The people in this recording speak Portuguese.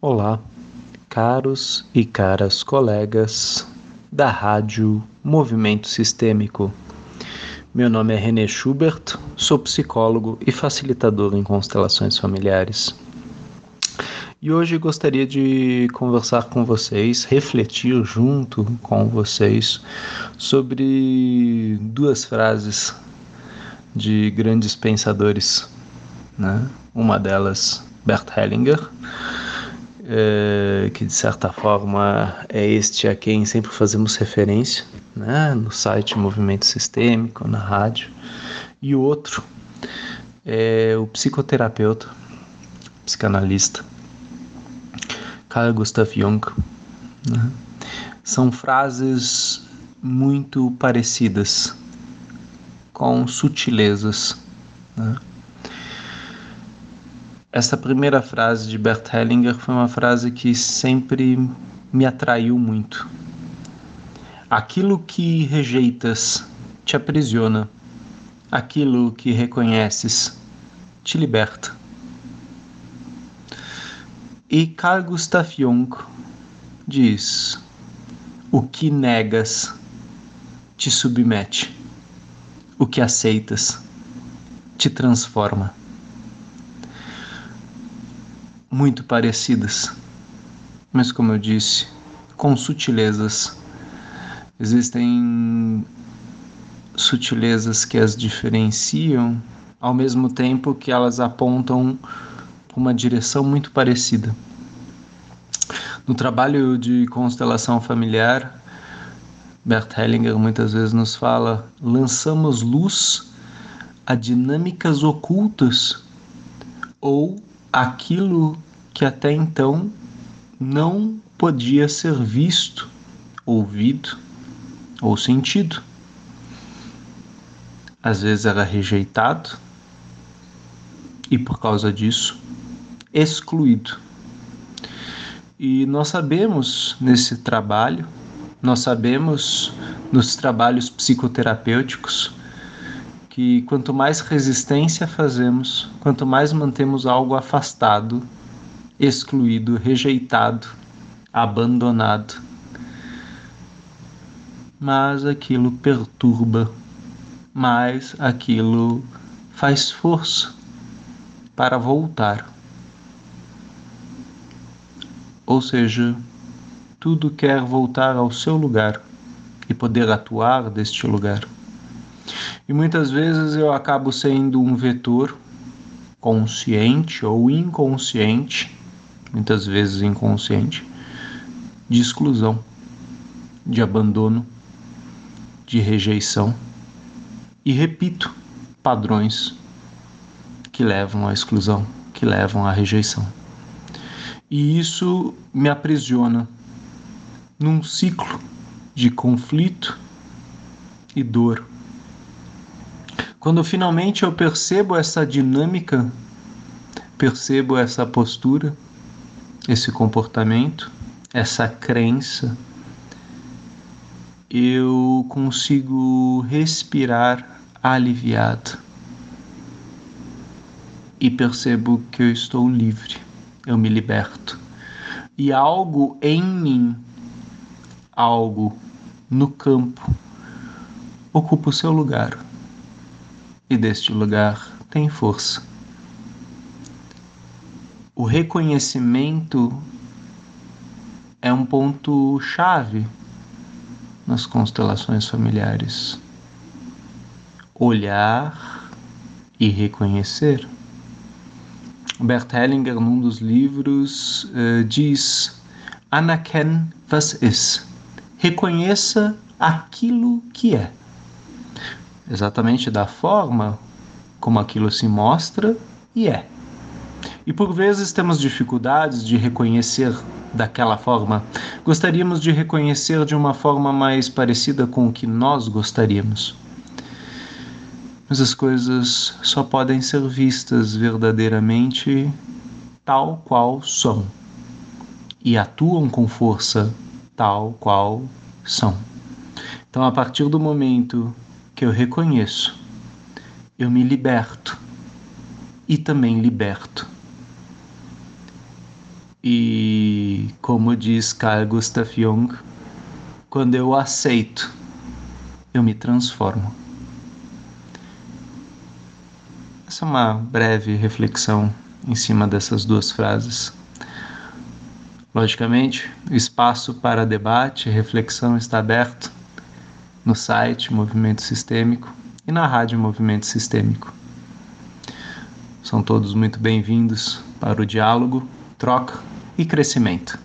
Olá, caros e caras colegas da Rádio Movimento Sistêmico. Meu nome é René Schubert, sou psicólogo e facilitador em constelações familiares. E hoje gostaria de conversar com vocês, refletir junto com vocês sobre duas frases de grandes pensadores. Né? Uma delas, Bert Hellinger, é, que de certa forma é este a quem sempre fazemos referência, né, no site Movimento Sistêmico, na rádio, e o outro é o psicoterapeuta, psicanalista, Carl Gustav Jung. Né? São frases muito parecidas, com sutilezas. Né? Essa primeira frase de Bert Hellinger foi uma frase que sempre me atraiu muito. Aquilo que rejeitas te aprisiona, aquilo que reconheces te liberta. E Carl Gustav Jung diz: o que negas te submete, o que aceitas te transforma muito parecidas, mas como eu disse, com sutilezas. Existem sutilezas que as diferenciam, ao mesmo tempo que elas apontam uma direção muito parecida. No trabalho de constelação familiar, Bert Hellinger muitas vezes nos fala: lançamos luz a dinâmicas ocultas ou aquilo que até então não podia ser visto, ouvido ou sentido. Às vezes era rejeitado e por causa disso excluído. E nós sabemos nesse trabalho, nós sabemos nos trabalhos psicoterapêuticos que quanto mais resistência fazemos, quanto mais mantemos algo afastado, excluído, rejeitado, abandonado, mas aquilo perturba, mais aquilo faz força para voltar. Ou seja, tudo quer voltar ao seu lugar e poder atuar deste lugar. E muitas vezes eu acabo sendo um vetor consciente ou inconsciente, muitas vezes inconsciente, de exclusão, de abandono, de rejeição. E repito, padrões que levam à exclusão, que levam à rejeição. E isso me aprisiona num ciclo de conflito e dor quando finalmente eu percebo essa dinâmica, percebo essa postura, esse comportamento, essa crença, eu consigo respirar aliviado e percebo que eu estou livre, eu me liberto. E algo em mim, algo no campo, ocupa o seu lugar e deste lugar tem força. O reconhecimento é um ponto chave nas constelações familiares. Olhar e reconhecer. Bert Hellinger, num dos livros, uh, diz: Anaken was ist. Reconheça aquilo que é exatamente da forma como aquilo se mostra e é. E por vezes temos dificuldades de reconhecer daquela forma. Gostaríamos de reconhecer de uma forma mais parecida com o que nós gostaríamos. Mas as coisas só podem ser vistas verdadeiramente tal qual são e atuam com força tal qual são. Então, a partir do momento que eu reconheço, eu me liberto e também liberto. E como diz Carl Gustav Jung, quando eu aceito, eu me transformo. Essa é uma breve reflexão em cima dessas duas frases. Logicamente, espaço para debate e reflexão está aberto no site Movimento Sistêmico e na rádio Movimento Sistêmico. São todos muito bem-vindos para o diálogo, troca e crescimento.